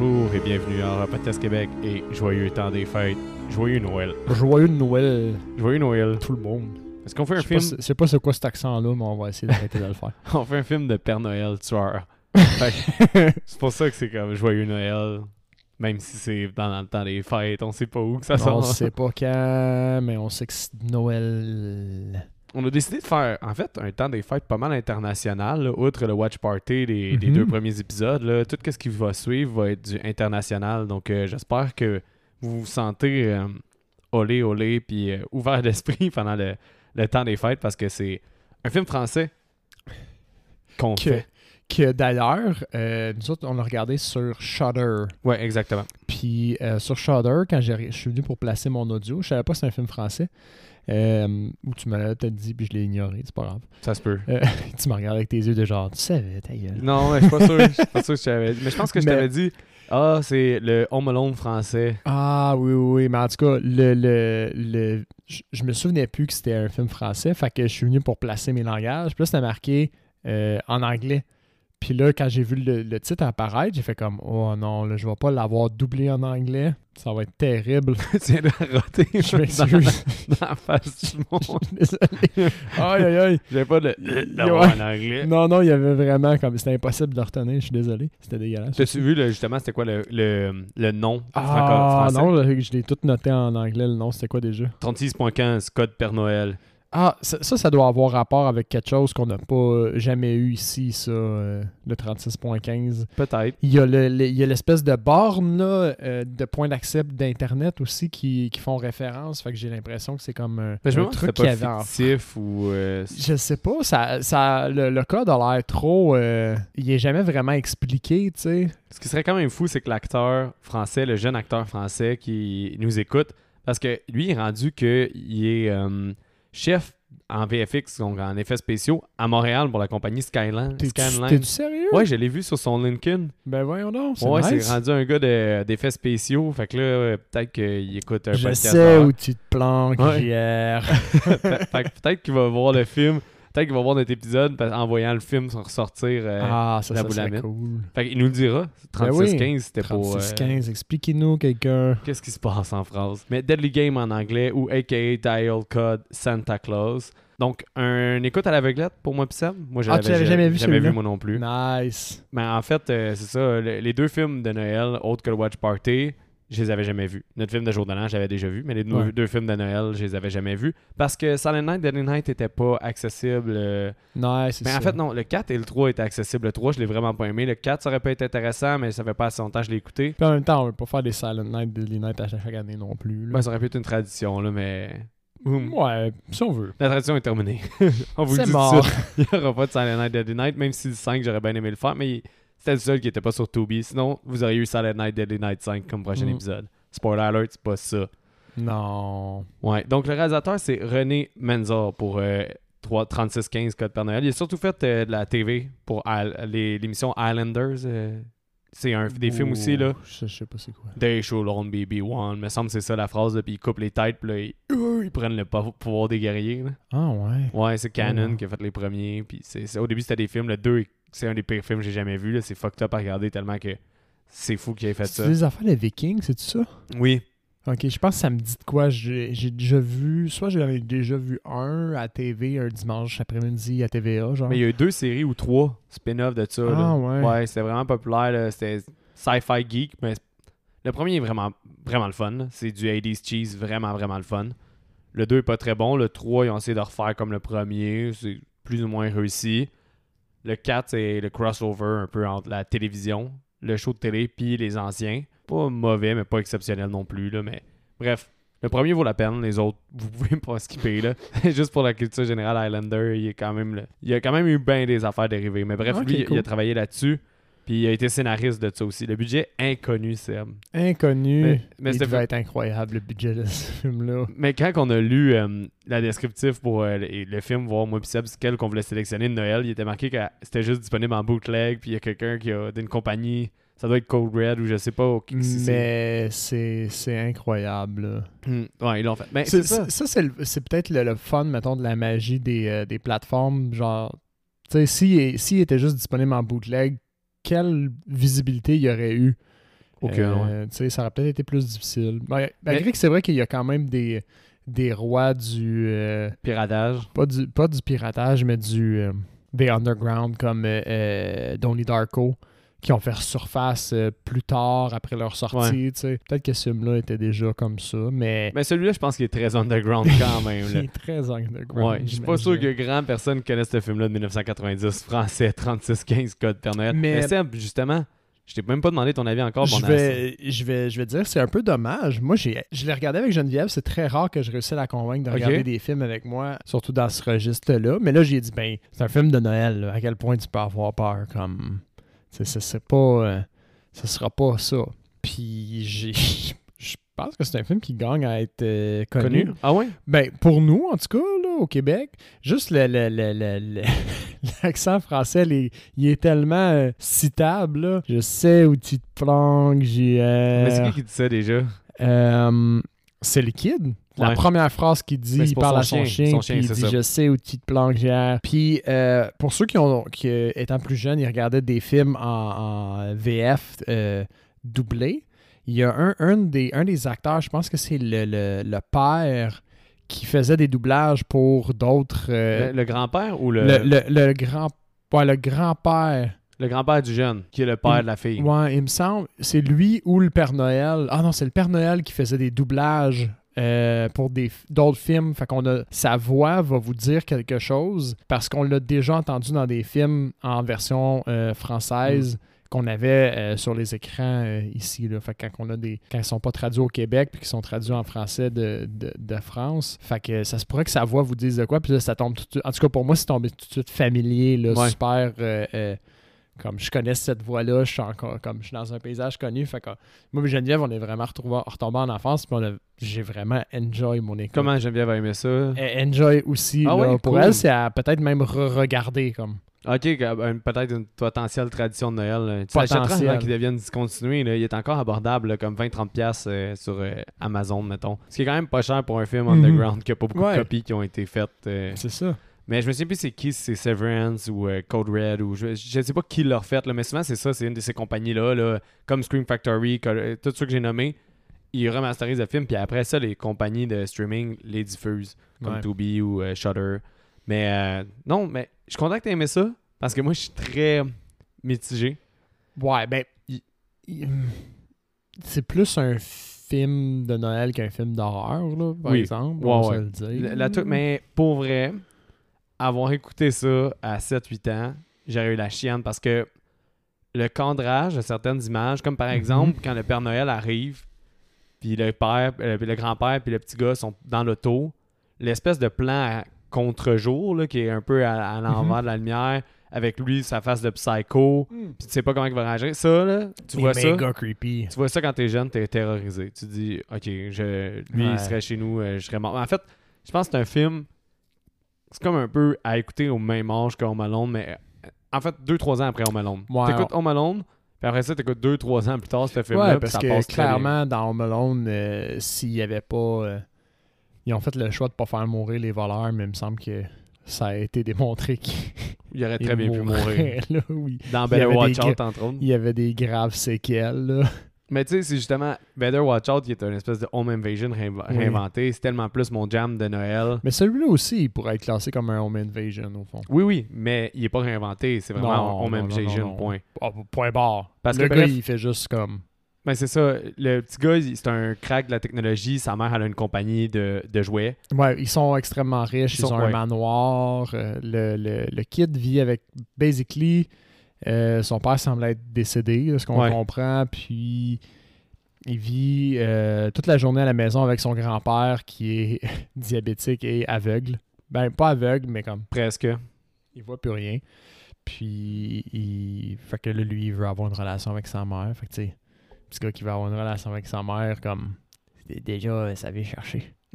Bonjour et bienvenue à Podcast Québec et joyeux temps des fêtes. Joyeux Noël. Joyeux Noël, Joyeux Noël. tout le monde. Est-ce qu'on fait un film? je sais pas c'est quoi cet accent-là, mais on va essayer d'arrêter de le faire. On fait un film de Père Noël tueur. C'est pour ça que c'est comme Joyeux Noël. Même si c'est dans le temps des fêtes, on sait pas où que ça on sort. sait pas quand, mais on sait que c'est Noël. On a décidé de faire, en fait, un temps des fêtes pas mal international, là, outre le watch party des, des Mhm. deux premiers épisodes. Là, tout ce qui va suivre va être du international. Donc, euh, j'espère que vous vous sentez euh, olé, olé, puis euh, ouvert d'esprit pendant le, le temps des fêtes parce que c'est un film français qu'on Que, fait. que d'ailleurs, euh, nous autres, on l'a regardé sur Shudder. Ouais, exactement. Puis euh, sur Shudder, quand je suis venu pour placer mon audio, je savais pas si c'était un film français. Euh, ou tu me l'as peut-être dit, puis je l'ai ignoré, c'est pas grave. Ça se peut. Euh, tu m'as regardé avec tes yeux de genre, tu savais, ta gueule. Non, mais je suis pas sûr. Je suis pas sûr que je t'avais dit. Mais je pense que je Mais- t'avais dit Ah, c'est le Home Alone français. Ah oui, oui, oui, mais en tout cas, le, le, le, je, je me souvenais plus que c'était un film français, fait que je suis venu pour placer mes langages. Puis là, c'était marqué euh, en anglais. Puis là, quand j'ai vu le, le titre apparaître, j'ai fait comme Oh non, là, je vais pas l'avoir doublé en anglais. Ça va être terrible. tu viens de Je dans, m'excuse. dans la face du monde. Désolé. Aïe, aïe, aïe. J'avais pas de Ouais. en anglais. Non, non, il y avait vraiment comme. C'était impossible de le retenir, je suis désolé. C'était dégueulasse. T'as-tu vu là, justement c'était quoi le, le, le nom Ah non, là, je l'ai tout noté en anglais, le nom, c'était quoi déjà? 36.15 code Père Noël. Ah, ça, ça, ça doit avoir rapport avec quelque chose qu'on n'a pas euh, jamais eu ici, ça, euh, le 36.15. Peut-être. Il y a le- l'espèce de borne là, euh, de points d'accès d'Internet aussi qui, qui font référence. Fait que j'ai l'impression que c'est comme un, je si truc pas avait en fictif ou euh, Je sais pas, ça, ça, le, le code a l'air trop. il est jamais vraiment expliqué, tu sais. Ce qui serait quand même fou, c'est que l'acteur français, le jeune acteur français qui nous écoute, parce que lui, il est rendu qu'il est chef en VFX, donc en effets spéciaux, à Montréal pour la compagnie Skyline. T'es-tu sérieux? Ouais, je l'ai vu sur son LinkedIn. Ben voyons donc, c'est Ouais, nice. c'est rendu un gars de- d'effets spéciaux. Fait que là, peut-être qu'il écoute un Je podcast. sais avant. où tu te planques, Ouais. Fait, fait que peut-être qu'il va voir le film. Peut-être qu'il va voir notre épisode parce- en voyant le film ressortir. euh, ah, ça, la ça serait cool. Fait qu'il nous le dira. Ben oui. 36-15, c'était pour. euh, 36-15, expliquez-nous quelqu'un. Qu'est-ce qui se passe en phrase? Mais Deadly Game en anglais ou aka Dial Code Santa Claus. Donc, un écoute à l'aveuglette pour moi pis Sam. Moi, je Ah, tu l'avais jamais vu, Jamais vu moi non plus. Nice. Mais en fait, euh, c'est ça. le- les deux films de Noël, autres que le Watch Party, je les avais jamais vus. Notre film de jour de l'an, j'avais déjà vu. Mais les deux- Ouais. deux films de Noël, je les avais jamais vus. Parce que Silent Night, Deadly Night n'était pas accessible. euh, Nice, c'est Mais en fait, non, le 4 et le 3 étaient accessibles. Le 3, je l'ai vraiment pas aimé. Le 4, ça aurait pas été intéressant, mais ça fait pas assez longtemps que je l'ai écouté. Puis en même temps, on veut pas faire des Silent Night, Deadly Night à chaque année non plus. là. Ben, ça aurait pu être une tradition, là, mais. Ouais, si on veut. La tradition est terminée. On vous le dit tout de mort. suite. Il n'y aura pas de Silent Night Deadly Night, même si le 5, j'aurais bien aimé le faire, mais c'était le seul qui n'était pas sur Tubi. Sinon, vous auriez eu Silent Night Deadly Night 5 comme prochain Mm. épisode. Spoiler alert, c'est pas ça. Non. Ouais, donc le réalisateur, c'est René Menza pour euh, 3 3615 Code Père Noël. Il a surtout fait euh, de la TV pour l'émission Islanders. euh, c'est un des films aussi, là. Je, je sais pas c'est quoi. They should only be one. Me semble que c'est ça la phrase, là, puis ils coupent les têtes, puis là, ils, euh, ils prennent le pou- pouvoir des guerriers. là. Ah ouais. Ouais, c'est Canon qui a fait les premiers. Puis c'est, au début, c'était des films. Le 2, c'est un des pires films que j'ai jamais vu. là. C'est fucked up à regarder tellement que c'est fou qu'il ait fait C'est ça. des affaires de Vikings, c'est ça? Oui. Ok, je pense que ça me dit de quoi. J'ai déjà vu, soit j'en ai déjà vu un à TV un dimanche après-midi à TVA, genre. Mais il y a eu deux séries ou trois spin-offs de ça. là. Ah ouais. Ouais, c'était vraiment populaire. C'était sci-fi geek. Mais le premier est vraiment, vraiment le fun. C'est du 80s cheese, vraiment, vraiment le fun. Le 2 est pas très bon. Le 3, ils ont essayé de refaire comme le premier. C'est plus ou moins réussi. Le 4, c'est le crossover un peu entre la télévision, le show de télé, puis les anciens. Pas mauvais, mais pas exceptionnel non plus. Là, mais bref, le premier vaut la peine. Les autres, vous pouvez pas skipper. Là. Juste pour la culture générale Highlander, il, est quand même le- il a quand même eu bien des affaires dérivées. Mais bref, lui, il a travaillé là-dessus. Puis il a été scénariste de ça aussi. Le budget inconnu, Seb. Inconnu. Mais- mais il devait être incroyable le budget de ce film-là. Mais quand on a lu euh, la descriptif pour euh, le, le film, voir moi puis Seb, c'est quel qu'on voulait sélectionner de Noël, il était marqué que c'était juste disponible en bootleg, puis il y a quelqu'un qui a d'une compagnie, ça doit être Code Red ou je sais pas. si Mais c'est c'est incroyable. Hmm, ouais, ils l'ont fait. Mais C'est- c'est ça. c'est- Ça, peut-être le, le fun, mettons, de la magie des, euh, des plateformes. Genre, tu sais, s'il est- s'il était juste disponible en bootleg, quelle visibilité il y aurait eu Ok, Euh, tu sais, ça aurait peut-être été plus difficile. Ben, malgré Mais- que c'est vrai qu'il y a quand même des, des rois du, euh, Piratage. pas du. Pas du piratage, mais du. euh, des underground comme euh, Donnie Darko qui ont fait surface euh, plus tard après leur sortie. tu sais. Peut-être que ce film-là était déjà comme ça, mais. Mais celui-là, je pense qu'il est très underground quand même. il est très underground. Ouais, je suis pas sûr que grand personne connaisse ce film-là de 1990, français, 3615 Code Père Noël. Mais- Mais, justement, je t'ai même pas demandé ton avis encore. Je vais, je, vais, je vais dire, c'est un peu dommage. Moi, j'ai, je l'ai regardé avec Geneviève. C'est très rare que je réussisse à la convaincre de regarder des films avec moi, surtout dans ce registre-là. Mais là, j'ai dit, ben, c'est un film de Noël. là. À quel point tu peux avoir peur? Comme, tu sais, ce serait pas, euh, ce sera pas ça. Puis, j'ai, je pense que c'est un film qui gagne à être euh, connu. connu? Ah ouais? Ben, pour nous, en tout cas, là, au Québec, juste le, le- le- le- le- l'accent français, les- il est tellement euh, citable. là. Je sais où tu te planques, j'ai... Mais c'est qui qui dit ça déjà? c'est le kid. La Ouais. première phrase qu'il dit, c'est il parle à son chien. chien, Son puis chien, il dit ça. Je sais où tu te planques, j'ai. Puis euh, pour ceux qui ont, qui, euh, étant plus jeunes, ils regardaient des films en, en VF euh, doublés, il y a un, un, des, un des acteurs, je pense que c'est le, le, le père qui faisait des doublages pour d'autres. euh, Le, le grand-père ou le, le, le- le grand. Ouais, le grand-père. le grand-père du jeune, qui est le père Il- de la fille? Ouais, il me semble. C'est lui ou le Père Noël. Ah non, c'est le Père Noël qui faisait des doublages. Euh, pour d'autres films, fait qu'on a sa voix va vous dire quelque chose parce qu'on l'a déjà entendu dans des films en version euh, française Mm. qu'on avait euh, sur les écrans euh, ici là. Fait que quand on a des quand ils sont pas traduits au Québec puis qu'ils sont traduits en français de, de, de France, fait que ça se pourrait que sa voix vous dise de quoi puis là ça tombe tout de suite. En tout cas pour moi c'est tombé tout de suite familier là, Ouais. super euh, comme je connais cette voix-là, je suis encore comme je suis dans un paysage connu. Fait que moi et Geneviève, on est vraiment retombés en enfance, puis j'ai vraiment enjoy mon écoute. Comment Geneviève a aimé ça? Elle enjoy aussi. Ah là. pour cool. elle, c'est à peut-être même re-regarder comme. Ok, euh, peut-être une potentielle tradition de Noël. là. Tu l'achèteras Potentiel. avant qu'il devienne discontinué. là. Il est encore abordable, là, comme 20-30$ piastres, euh, sur euh, Amazon, mettons. Ce qui est quand même pas cher pour un film Mhm. underground, qui a pas beaucoup Ouais. de copies qui ont été faites. euh. C'est ça. Mais je me souviens plus c'est qui, c'est Severance ou euh, Code Red ou je, je sais pas qui l'a refait, là, mais souvent c'est ça, c'est une de ces compagnies-là, là, comme Scream Factory, euh, tout ceux que j'ai nommés, ils remasterisent le film, puis après ça, les compagnies de streaming les diffusent, comme Ouais. Tubi ou euh, Shudder. Mais euh, non, mais je suis content que aimé ça, parce que moi je suis très mitigé. Ouais, ben. C'est plus un film de Noël qu'un film d'horreur, là, par Oui. exemple. Ouais, on va ouais. se le dire. La- mais pour vrai, avoir écouté ça à 7-8 ans, j'aurais eu la chienne parce que le cadrage de certaines images, comme par Mhm. exemple quand le Père Noël arrive, puis le père, euh, le grand-père puis le petit gars sont dans l'auto, l'espèce de plan à contre-jour là, qui est un peu à, à l'envers de la lumière, avec lui sa face de psycho, Mm. puis tu sais pas comment il va réagir. Ça là, tu vois ça? méga creepy. Tu vois ça quand t'es jeune, t'es terrorisé. Tu dis, OK, je, lui, Ouais. il serait chez nous, euh, je serais mort. En fait, je pense que c'est un film, c'est comme un peu à écouter au même âge que Home Alone, mais euh, en fait, 2-3 ans après Home Alone. Ouais, t'écoutes Home Alone, puis après ça, t'écoutes 2-3 ans plus tard ce film-là, Ouais, parce ça que passe clairement, dans Home Alone, euh, s'il n'y avait pas. euh, ils ont fait le choix de pas faire mourir les voleurs, mais il me semble que ça a été démontré qu'il Il aurait très bien pu mourir. là, oui. Dans Better Watch Out, entre autres. Il y avait des graves séquelles. Là. Mais tu sais, c'est justement Better Watch Out qui est une espèce de home invasion Oui. réinventé. C'est tellement plus mon jam de Noël. Mais celui-là aussi, il pourrait être classé comme un home invasion, au fond. Oui, oui, mais il est pas réinventé. C'est vraiment Non, home non, invasion, non, point. Ah, point barre. Parce le que gars, bref- il fait juste comme. Ben c'est ça. Le petit gars, c'est un crack de la technologie. Sa mère, elle a une compagnie de, de jouets. Ouais, ils sont extrêmement riches. Ils Ils, sont- ont un manoir. euh, le, le, le kid vit avec. Basically, euh, son père semble être décédé, de ce qu'on Ouais. comprend. Puis, il vit euh, toute la journée à la maison avec son grand-père qui est diabétique et aveugle. Ben, pas aveugle, mais comme. Presque. il voit plus rien. Puis, il... fait que là, lui, il veut avoir une relation avec sa mère. Fait que, tu sais, petit gars qui veut avoir une relation avec sa mère, comme, déjà, ça vient chercher.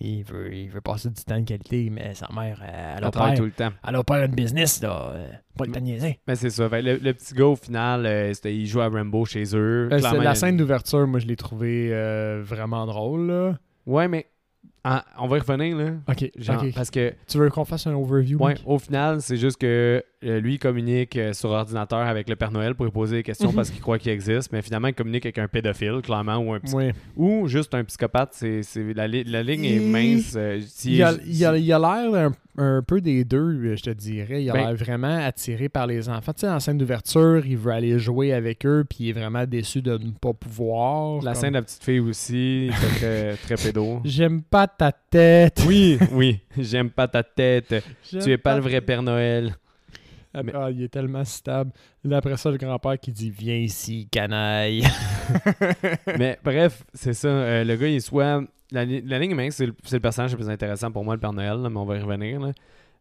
il, veut, il veut passer du temps de qualité, mais sa mère, elle Elle travaille tout le temps. elle opère une business, là. euh, pas le temps de niaiser. Mais c'est ça. Fait que le, le petit gars, au final, euh, c'était- il joue à Rambo chez eux. Euh, c'est- la scène d'ouverture, moi, je l'ai trouvé euh, vraiment drôle, là. Ouais, mais Ah, on va y revenir, là. Ok, Genre. Parce que, Tu veux qu'on fasse un overview? Mike? au final, c'est juste que euh, lui, il communique euh, sur ordinateur avec le Père Noël pour lui poser des questions Mhm. parce qu'il croit qu'il existe, mais finalement, il communique avec un pédophile, clairement, ou un ou juste un psychopathe. C'est, la, li- la ligne est Il- mince. euh, Il a il il l'air un, un peu des deux, je te dirais. Il a Ben- l'air vraiment attiré par les enfants. Tu sais, en scène d'ouverture, il veut aller jouer avec eux, puis il est vraiment déçu de ne pas pouvoir. La Comme, scène de la petite fille aussi, c'est très, très pédo. J'aime pas ta tête. Oui, oui, j'aime pas ta tête. Tu es pas le vrai Père Noël. Ah, Mais- ah, il est tellement stable. Là, après ça, le grand-père qui dit Viens ici, canaille. Mais bref, c'est ça. euh, le gars, il est soit. La, la ligne mince, c'est le, personnage le plus intéressant pour moi, le Père Noël, là, mais on va y revenir. Là.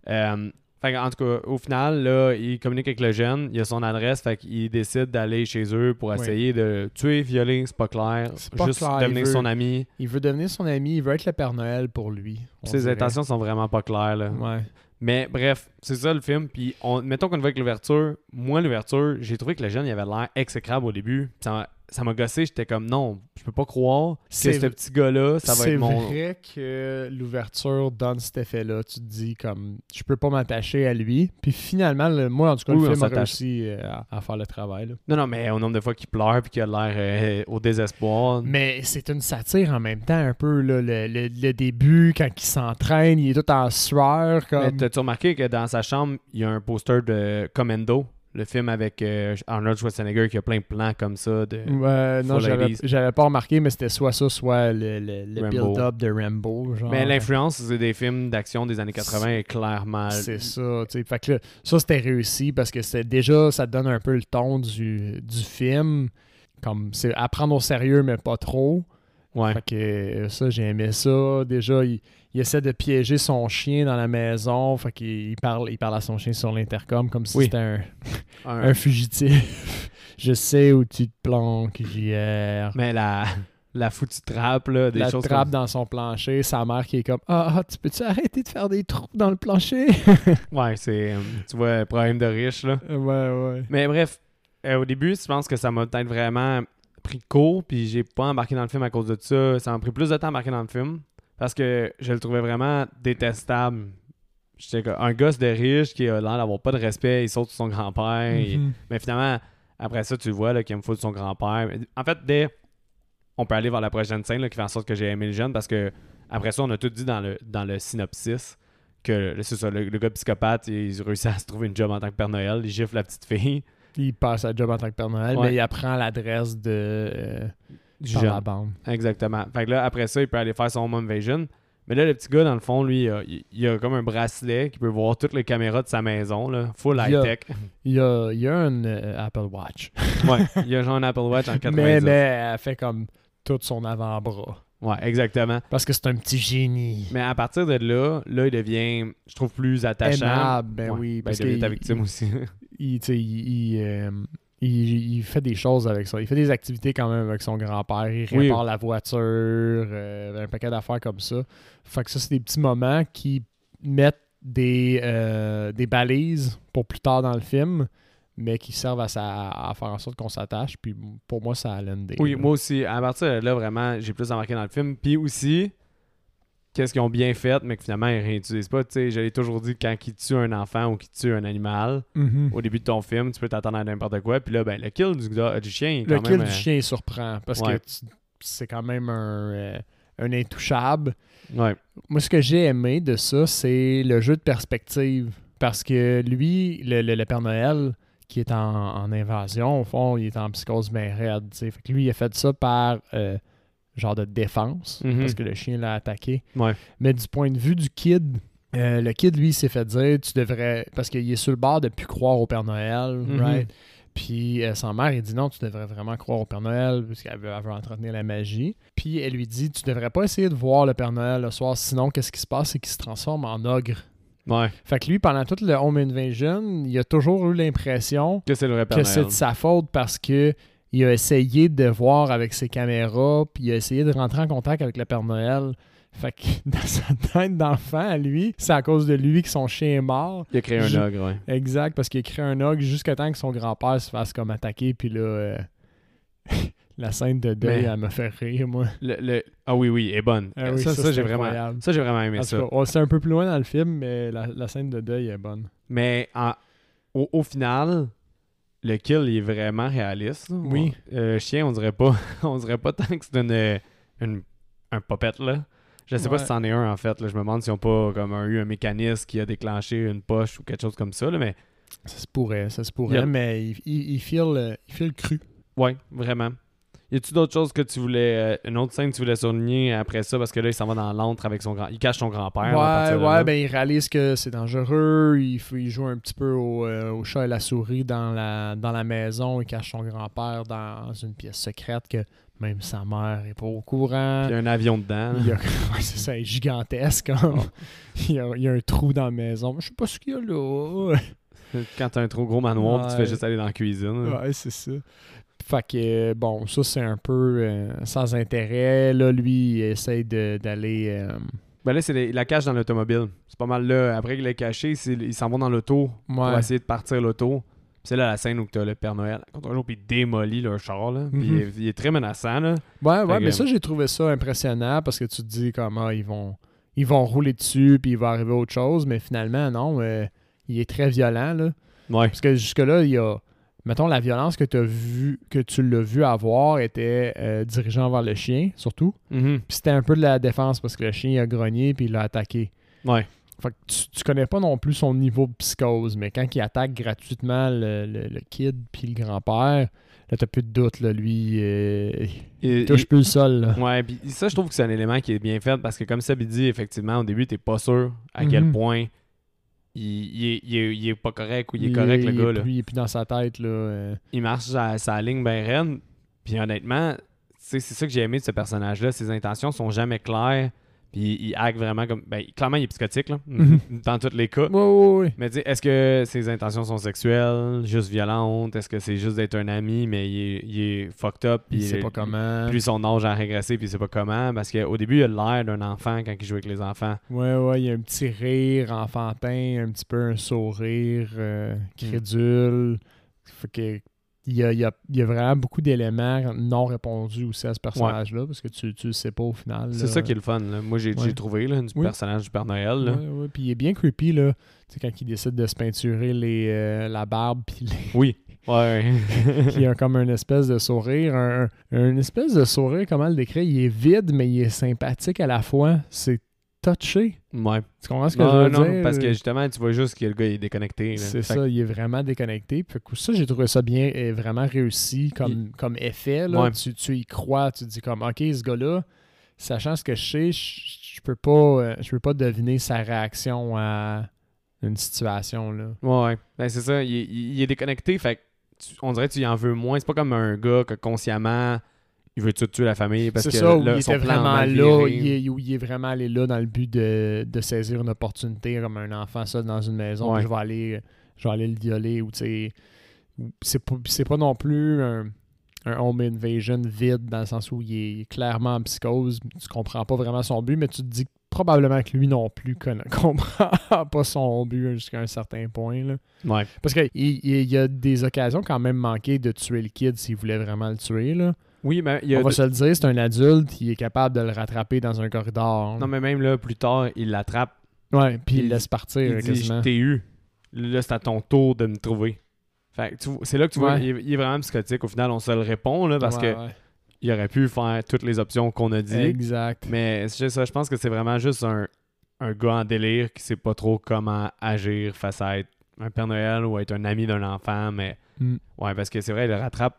Euh, fait en tout cas, au final, là, il communique avec le jeune, il a son adresse, fait qu'il décide d'aller chez eux pour Oui. essayer de tuer, violer, c'est pas clair. Pas Juste clair, devenir veut- son ami. il veut devenir son ami, il veut être le Père Noël pour lui. Ses dirait. intentions sont vraiment pas claires. Là. Ouais. Mais bref, c'est ça le film. Puis on, mettons qu'on va avec l'ouverture. Moi, l'ouverture, j'ai trouvé que le jeune, il avait l'air exécrable au début. Ça ça m'a gossé. J'étais comme, non, je peux pas croire que C'est- ce petit gars-là, ça va C'est être mon. vrai que l'ouverture donne cet effet-là. Tu te dis comme je peux pas m'attacher à lui. Puis finalement, le- moi en tout cas, Oui, le film a réussi euh, à, à faire le travail. là. Non, non, mais au nombre de fois qu'il pleure puis qu'il a l'air euh, au désespoir. Mais c'est une satire en même temps, un peu là, le, le- le début, quand il s'entraîne, il est tout en sueur. Mais Comme... T'as-tu remarqué que dans sa chambre, il y a un poster de Commando, le film avec euh, Arnold Schwarzenegger qui a plein de plans comme ça. De... Ouais, non, j'avais 80s. j'avais pas remarqué, mais c'était soit ça, soit le, le- build-up de Rambo. Genre. Mais l'influence c'est des films d'action des années 80 est clairement. C'est ça, tu sais. Fait que là, ça, c'était réussi parce que c'était déjà, ça donne un peu le ton du, du film. Comme, c'est à prendre au sérieux, mais pas trop. Ouais. Fait que euh, ça, j'ai aimé ça. Déjà, il, il essaie de piéger son chien dans la maison. Fait qu'il il parle, il parle à son chien sur l'intercom comme si Oui. c'était un, Un- un fugitif. Je sais où tu te planques, JR. Mais la, la foutue trappe, là, des la choses trappe comme... dans son plancher, sa mère qui est comme Ah, ah, tu peux-tu arrêter de faire des trous dans le plancher? Ouais, c'est... tu vois, problème de riche, là. ouais, ouais. Mais bref, euh, au début, je pense que ça m'a peut-être vraiment pris court, puis j'ai pas embarqué dans le film à cause de ça. Ça m'a pris plus de temps à embarquer dans le film, parce que je le trouvais vraiment détestable. J'étais un gosse de riche qui a l'air d'avoir pas de respect, il saute sur son grand-père. il- Mhm. Mais finalement, après ça, tu le vois qu'il me faut de son grand-père. En fait, dès. On peut aller vers la prochaine scène là, qui fait en sorte que j'ai aimé le jeune parce que après ça, on a tout dit dans le, dans le synopsis que ça, le, le gars psychopathe, il réussit à se trouver une job en tant que Père Noël, il gifle la petite fille Il passe à job en tant que Père Noël, Ouais. mais il apprend l'adresse de euh, du par jeune. la bande. Exactement. Fait que là, après ça, il peut aller faire son home invasion. Mais là, le petit gars, dans le fond, lui, il a, il- il a comme un bracelet qui peut voir toutes les caméras de sa maison, là, full Il high-tech. Il a, il a un euh, Apple Watch. ouais, il a genre un Apple Watch en 90. mais, mais elle fait comme tout son avant-bras. Ouais, exactement. Parce que c'est un petit génie. Mais à partir de là, là, il devient, je trouve, plus attachant. Aimable, ben Ouais. oui. Ben, Parce il devient qu'il- ta victime aussi. il, tu sais, il, il, euh, il- il fait des choses avec ça. Il fait des activités quand même avec son grand-père. Il Oui. répare la voiture, euh, un paquet d'affaires comme ça. Fait que ça, c'est des petits moments qui mettent des, euh, des balises pour plus tard dans le film, mais qui servent à, sa- à faire en sorte qu'on s'attache. Puis pour moi, ça a l'endé. oui, moi aussi. À partir de là, vraiment, j'ai plus embarqué dans le film. Puis aussi, qu'est-ce qu'ils ont bien fait, mais que finalement, ils réutilisent pas. Tu sais, j'avais toujours dit, quand ils tuent un enfant ou qu'ils tuent un animal, Mhm. au début de ton film, tu peux t'attendre à n'importe quoi. Puis là, ben, le kill du, du chien, est Le kill du euh, chien surprend parce ouais. que c'est quand même un, euh, un intouchable. Ouais. Moi, ce que j'ai aimé de ça, c'est le jeu de perspective. Parce que lui, le, le- le Père Noël, qui est en, en invasion, au fond, il est en psychose bien raide. Fait que lui, il a fait ça par euh, genre de défense, Mhm. parce que le chien l'a attaqué. Ouais. Mais du point de vue du kid, euh, le kid, lui, s'est fait dire, tu devrais... Parce qu'il est sur le bord de plus croire au Père Noël, Mhm. right? Puis euh, sa mère, il dit non, tu devrais vraiment croire au Père Noël parce qu'elle veut, veut entretenir la magie. Puis elle lui dit, tu devrais pas essayer de voir le Père Noël le soir, sinon qu'est-ce qui se passe, c'est qu'il se transforme en ogre. Ouais. Fait que lui, pendant tout le Home Invasion, il a toujours eu l'impression Que c'est de sa faute parce que il a essayé de voir avec ses caméras, puis il a essayé de rentrer en contact avec le Père Noël. Fait que dans sa tête d'enfant, à lui, c'est à cause de lui que son chien est mort. Il a créé un ogre, ouais. Exact, parce qu'il a créé un ogre jusqu'à temps que son grand-père se fasse comme attaquer, puis là, euh, La scène de deuil, Mais- elle me fait rire, moi. Le, le- Ah oui, oui, elle est bonne. Ah oui, ça, ça, ça, c'est j'ai vraiment, incroyable. ça, j'ai vraiment aimé En ça. c'est un peu plus loin dans le film, mais la, la scène de deuil est bonne. Mais en- au, au final, le kill il est vraiment réaliste. Oui. Euh, chien, on dirait pas. on dirait pas tant que c'est une, une- un popette là. Je sais pas si c'en est un en fait. là. Je me demande s'ils ont pas comme un- eu un mécanisme qui a déclenché une poche ou quelque chose comme ça. Là. Mais Ça se pourrait, ça se pourrait, Yep. mais il, il, il feel, euh, il cru. ouais, vraiment. Y a-tu d'autres choses que tu voulais. euh, une autre scène que tu voulais souligner après ça? Parce que là, il s'en va dans l'antre avec son grand. Il cache son grand-père. Ouais, ouais, là. ben il réalise que c'est dangereux. Il, joue un petit peu au, euh, au chat et la souris dans la, dans la maison. Il cache son grand-père dans une pièce secrète que même sa mère est pas au courant. Puis il y a un avion dedans. là. Il y a, ouais, c'est ça, gigantesque. comme. il, y a, il y a un trou dans la maison. Je sais pas ce qu'il y a là. Quand t'as un trop gros manoir, tu fais juste aller dans la cuisine. Ouais, c'est ça. Fait que, bon, ça, c'est un peu euh, sans intérêt. Là, lui, il essaye de- d'aller. euh, Ben là, c'est la cache dans l'automobile. C'est pas mal là. Après qu'il l'a caché, c'est- il s'en va dans l'auto pour essayer de partir l'auto. C'est là la scène où t'as le Père Noël contre un jour, puis il démolit leur char. Là. Puis Mhm. il, est, il est très menaçant. Là. Ouais, ouais, Fait mais que- ça, j'ai trouvé ça impressionnant parce que tu te dis comment ils vont ils vont rouler dessus puis il va arriver autre chose, mais finalement, non, euh, il est très violent, là. Ouais. Parce que jusque-là, il y a. Mettons, la violence que, t'as vu, que tu l'as vu avoir était euh, dirigée envers le chien, surtout. Mhm. Puis c'était un peu de la défense parce que le chien il a grogné puis il l'a attaqué. Ouais. Fait que tu, tu connais pas non plus son niveau de psychose, mais quand il attaque gratuitement le, le- le kid puis le grand-père, là, t'as plus de doute, là, lui, euh, il Il- touche il- plus le sol, là. Ouais, puis ça, je trouve que c'est un élément qui est bien fait parce que, comme Seb il dit, effectivement, au début, t'es pas sûr à quel Mhm. point il, il est, il est- il est pas correct ou il est correct, le gars. est là. plus- il est plus dans sa tête, là. euh. il marche sa, sa ligne bien raide. Puis honnêtement, c'est ça que j'ai aimé de ce personnage-là. Ses intentions sont jamais claires. Puis il acte vraiment comme. Ben, clairement, il est psychotique, là, Mhm. dans tous les cas. Ouais, ouais, ouais. Mais tu sais, est-ce que ses intentions sont sexuelles, juste violentes? Est-ce que c'est juste d'être un ami, mais il est, il est fucked up Il puis sait pas comment. Plus son âge a régressé, puis il sait pas comment? Parce qu'au début, il a l'air d'un enfant quand il joue avec les enfants. Ouais, ouais, il y a un petit rire enfantin, un petit peu un sourire euh, crédule. Fait que il y a, il y a- il y a vraiment beaucoup d'éléments non répondus aussi à ce personnage-là, parce que tu, tu le sais pas au final. C'est ça qui est le fun. là. Moi, j'ai Ouais. trouvé là, du Oui. personnage du Père Noël. là. Ouais, Puis il est bien creepy, là. Tu sais, quand il décide de se peinturer les, euh, la barbe, puis les- Oui. Ouais. puis il a comme une espèce de sourire. Un, un- une espèce de sourire, comment le décrire? Il est vide, mais il est sympathique à la fois. C'est touché. ouais. Tu comprends ce que Non, je veux non, dire? parce que justement, tu vois juste que le gars est déconnecté. C'est ça, il est vraiment déconnecté. Que ça, j'ai trouvé ça bien et vraiment réussi comme, comme effet. Là. Ouais. Tu, tu y crois, tu te dis comme OK, ce gars-là, sachant ce que je sais, je, je peux pas euh, je peux pas deviner sa réaction à une situation. Là. Ouais, ouais. Ben, c'est ça. Il, est- il- il est déconnecté. Fait que tu- on dirait que tu y en veux moins. C'est pas comme un gars que consciemment il veut tout tuer la famille parce que ça, où là, il son était plan vraiment là, il est, où il est vraiment allé là dans le but de, de saisir une opportunité comme un enfant seul dans une maison. Ouais. Je vais aller je vais aller le violer ou tu c'est pas c'est pas non plus un, un home invasion vide dans le sens où il est clairement en psychose, tu comprends pas vraiment son but, mais tu te dis probablement que lui non plus comprend pas son but jusqu'à un certain point. Là. Ouais. Parce qu'il il, il y a des occasions quand même manquées de tuer le kid s'il voulait vraiment le tuer. Là. Oui, mais il y a. On va se le dire, c'est un adulte, il est capable de le rattraper dans un corridor. Non, mais même là, plus tard, il l'attrape. Ouais, puis il, il- le laisse partir Il dit quasiment. Je t'ai eu. Là, c'est à ton tour de me trouver. Fait que c'est là que tu vois, Ouais. il, est- il est vraiment psychotique. Au final, on se le répond là, parce Ouais, que ouais. il aurait pu faire toutes les options qu'on a dit. Exact. Mais c'est ça, je pense que c'est vraiment juste un, un gars en délire qui sait pas trop comment agir face à être un Père Noël ou être un ami d'un enfant. Mais Mm. ouais, parce que c'est vrai, il le rattrape.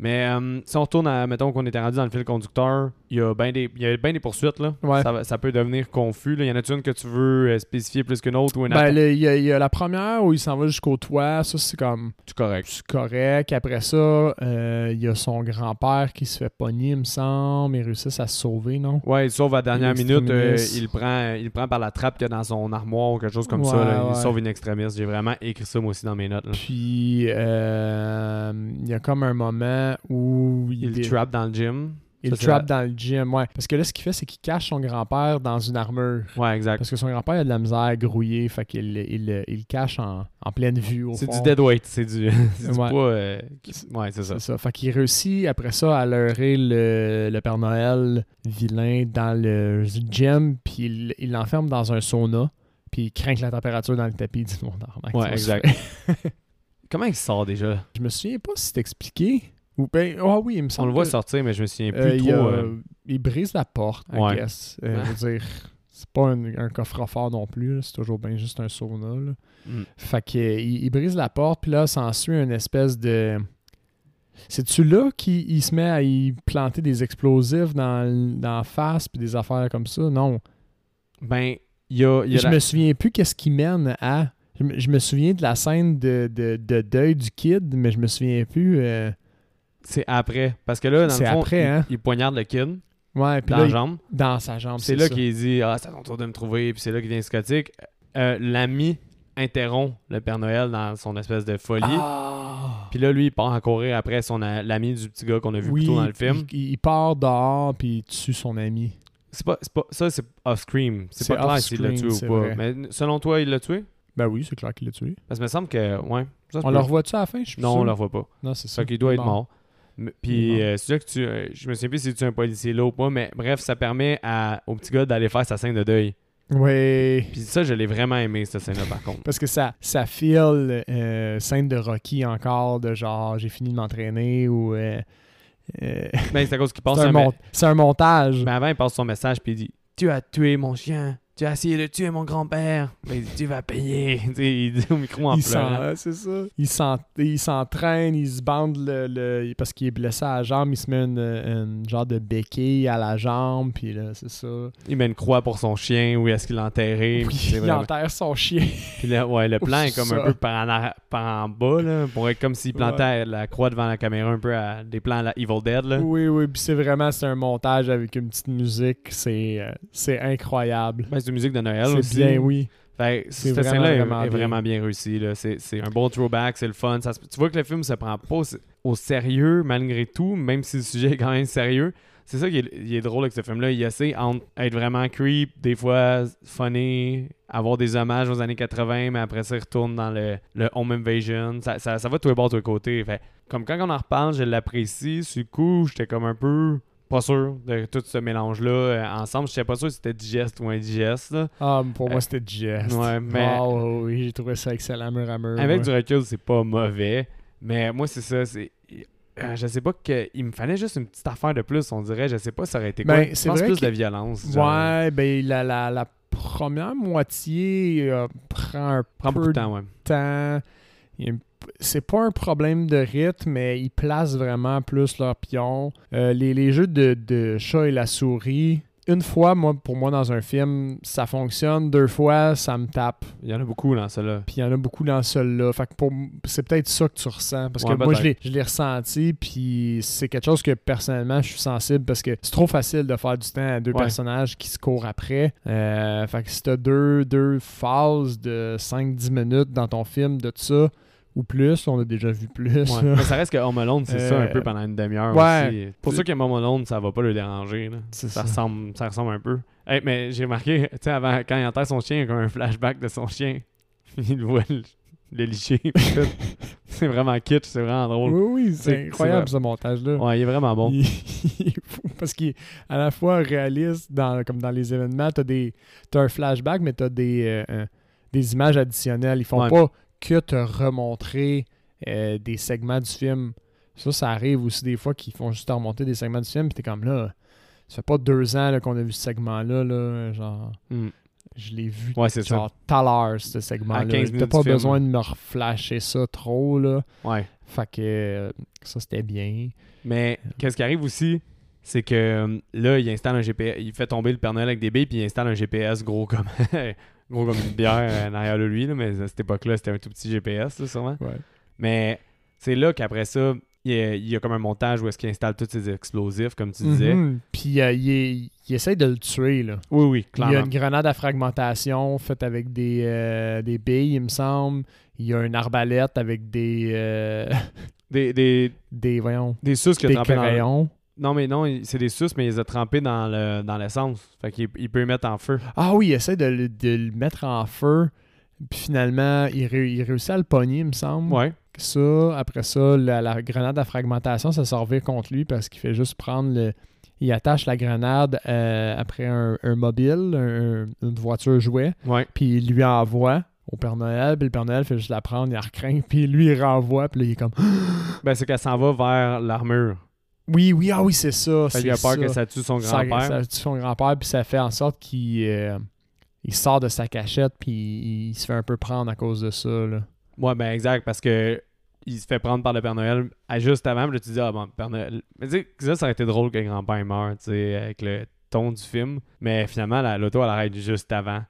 Mais euh, si on retourne à, mettons qu'on était rendu dans le fil conducteur, il y a bien des, il y a ben des poursuites. Là. Ouais. Ça, peut devenir confus. Là. Y en a-tu une que tu veux euh, spécifier plus qu'une autre ou une Ben, autre? le- il y, a- il y a la première où il s'en va jusqu'au toit, ça c'est comme C'est correct. c'est correct. Après ça, euh, il y a son grand-père qui se fait pogner, il me semble, il réussit à se sauver, non? Ouais, il sauve à la dernière In minute. il, prend, il prend par la trappe qu'il y a dans son armoire ou quelque chose comme ça. Là. Il ouais. sauve une extrémiste. J'ai vraiment écrit ça moi aussi dans mes notes. là. Puis il y a comme un moment où il, Il dé- trap dans le gym. Il Ça, trap dans le gym, ouais. Parce que là, ce qu'il fait, c'est qu'il cache son grand-père dans une armure. Ouais, exact. Parce que son grand-père a de la misère grouillée, fait qu'il il, il le cache en, en pleine vue C'est du dead weight, c'est du, c'est du Ouais. poids. euh, qui- Ouais, c'est ça. C'est ça. Fait qu'il réussit après ça à leurrer le, le Père Noël vilain dans le gym, puis il il l'enferme dans un sauna, puis il craint la température dans le tapis. Il dit bon, tabarnak, Ouais, exact. Comment il sort déjà? Je me souviens pas si c'est expliqué. Ou ben, ah oui, il me On semble. le voit que- sortir, mais je me souviens plus Euh, il, trop. a- euh, il brise la porte, I Ouais. guess. Euh, je veux dire, c'est pas un, un coffre-fort non plus, c'est toujours bien juste un sauna. là. hmm. Fait que, euh, il, brise la porte, puis là, s'ensuit une espèce de. C'est-tu là qu'il il se met à y planter des explosifs dans, dans la face, puis des affaires comme ça? Non. Ben, il y a. il y a je la- me souviens plus qu'est-ce qui mène à. Je me, je me souviens de la scène de, de, de deuil du kid, mais je me souviens plus. euh, C'est après. Parce que là, dans le fond, après, hein? il poignarde le kid Ouais, dans là, la jambe. dans sa jambe. C'est là qu'il dit Ah, c'est à ton tour de me trouver. Puis c'est là qu'il devient scotique. Euh, L'ami interrompt le Père Noël dans son espèce de folie. Ah! Puis là, lui, il part en courir après son l'ami du petit gars qu'on a vu oui, plus tôt dans le film. Il, il part dehors, puis il tue son ami. C'est pas, pas, ça, c'est off-scream. C'est pas clair s'il l'a off-screen, tué ou pas. vrai. Mais selon toi, il l'a tué? Ben oui, c'est clair qu'il l'a tué. Parce que me semble que. Ouais. ça On le revoit-tu à la fin? Je suis Non, on le revoit pas. Non, c'est ça. Fait qu'il doit être Bon. mort. Puis euh, c'est là que tu. euh, je me souviens plus si tu es un policier là ou pas, mais bref, ça permet à, au petit gars d'aller faire sa scène de deuil. Oui. Puis ça, je l'ai vraiment aimé, cette scène-là, par contre. Parce que ça, ça file euh, scène de Rocky encore, de genre j'ai fini de m'entraîner ou. euh, euh, Ben, c'est à cause qu'il pense c'est, un un mon- c'est un montage. Mais avant, il passe son message, puis il dit Tu as tué mon chien. Tu as essayé de tuer mon grand-père. Mais tu vas payer. Il dit au micro en il pleurant. c'est ça. Il, s'en- il s'entraîne, il se bande le, le- parce qu'il est blessé à la jambe, il se met une, une genre de béquille à la jambe, puis là, c'est ça. Il met une croix pour son chien. Où est-ce qu'il l'a enterré. Oui, il vraiment- enterre son chien. Puis là, ouais, le plan est comme un peu par en, arri- par en bas, là, pour être comme s'il plantait la croix devant la caméra, un peu à des plans à la Evil Dead. Là. Oui, oui, puis c'est vraiment c'est un montage avec une petite musique, c'est euh, c'est incroyable. Ben, musique de Noël C'est aussi. bien, oui. Fait cette vraiment, scène-là est- vraiment est, bien. vraiment bien réussie. là. C'est c'est un bon throwback, c'est le fun. Ça tu vois que le film se prend pas au, au sérieux malgré tout, même si le sujet est quand même sérieux. C'est ça qui est, il est drôle avec ce film-là. Il essaie entre être vraiment creep, des fois funny, avoir des hommages aux années 80, mais après ça, il retourne dans le, le Home Invasion. Ça, ça, ça va de tous les bords, de tous les côtés. Fait, comme quand on en reparle, je l'apprécie. Sur le coup, j'étais comme un peu pas sûr de tout ce mélange-là euh, ensemble. Je sais pas sûr si c'était digeste ou indigeste. là. Ah, pour Euh, moi, c'était digeste. ouais, mais- Ah, oui, j'ai trouvé ça excellent, mur à mur. Avec ouais. du recul, c'est pas mauvais. Mais moi, c'est ça. C'est. euh, je sais pas que. Il me fallait juste une petite affaire de plus, on dirait. Je sais pas, ça aurait été quoi. Ben, Je c'est pense vrai plus que- de violence. genre. Ouais, ben la, la, la première moitié euh, prend un Prend peu beaucoup de temps, ouais. temps. Il y a un- C'est pas un problème de rythme, mais ils placent vraiment plus leurs pions. Euh, les, les jeux de, de chat et la souris, une fois, moi, pour moi, dans un film, ça fonctionne. Deux fois, ça me tape. Il y en a beaucoup dans ça là. Puis il y en a beaucoup dans celui-là. Fait que pour c'est peut-être ça que tu ressens. Parce Ouais, que moi, je l'ai, peut-être. je l'ai ressenti. Puis c'est quelque chose que personnellement, je suis sensible parce que c'est trop facile de faire du temps à deux Ouais. personnages qui se courent après. Euh, fait que si t'as deux, deux phases de 5-10 minutes dans ton film de ça, ou plus, on a déjà vu plus. Ouais. Mais ça reste que Home Alone, c'est ça un Euh, peu pendant une demi-heure ouais. aussi. Pour ceux qui aiment Home Alone, ça va pas le déranger. là. Ça, ça. ressemble, ça ressemble un peu. Hey, mais j'ai remarqué, tu sais, avant, quand il enterre son chien, il y a comme un flashback de son chien. il voit le, le licher. c'est vraiment kitsch, c'est vraiment drôle. Oui, oui, C'est- incroyable ce montage-là. Ouais, il est vraiment bon. Il, il est fou parce qu'il est à la fois réaliste, dans, comme dans les événements, t'as des t'as un flashback, mais t'as des, euh, euh, des images additionnelles. Ils font Ouais. pas que te remontrer euh, des segments du film. Ça, ça arrive aussi des fois qu'ils font juste te remonter des segments du film, puis t'es comme là, ça fait pas deux ans qu'on a vu ce segment-là, là, genre, Hmm. je l'ai vu Ouais, genre tout à l'heure, ce segment-là. À 15 T'as pas film. besoin de me reflasher ça trop, là. Ouais. Fait que euh, ça, c'était bien. Mais qu'est-ce qui arrive aussi, c'est que euh, là, il installe un GPS, il fait tomber le Père Noël avec des billes, puis il installe un GPS gros comme gros comme une bière euh, derrière de lui, là, mais à cette époque-là, c'était un tout petit GPS, là, sûrement. Ouais. Mais c'est là qu'après ça, il y, a, il y a comme un montage où est-ce qu'il installe tous ses explosifs, comme tu disais. Mhm. Puis euh, il, est- il essaie de le tuer, là. Oui, oui, Il y a clairement. une grenade à fragmentation faite avec des, euh, des billes, il me semble. Il y a une arbalète avec des. euh, Des, des, des. Voyons. des qu'il a Des trempés dans, crayons. Non, mais non, c'est des suces, mais il les a trempés dans le dans l'essence. Fait qu'il il peut les mettre en feu. Ah oui, il essaie de, le- de le mettre en feu. Puis finalement, il, ré- il réussit à le pogner, il me semble. Ouais. Ça, après ça, la, la grenade à fragmentation, ça servait contre lui parce qu'il fait juste prendre le. Il attache la grenade euh, après un, un mobile, un- une voiture jouet, Ouais. puis il lui envoie au Père Noël, puis le Père Noël fait juste la prendre, il la recraint, puis lui il renvoie, puis là il est comme Ben, c'est qu'elle s'en va vers l'armure. Oui, oui, ah oui, c'est ça. Fait qu'il a peur ça. que ça tue son grand-père. Ça, tue son grand-père, puis ça fait en sorte qu'il euh, il sort de sa cachette, puis il, se fait un peu prendre à cause de ça. Là. Ouais, ben exact, parce que il se fait prendre par le Père Noël à juste avant, puis là tu dis, ah bon, Père Noël. Mais tu sais, ça, ça aurait été drôle que le grand-père meure, tu sais, avec le ton du film. Mais finalement, la- l'auto, elle arrête juste avant.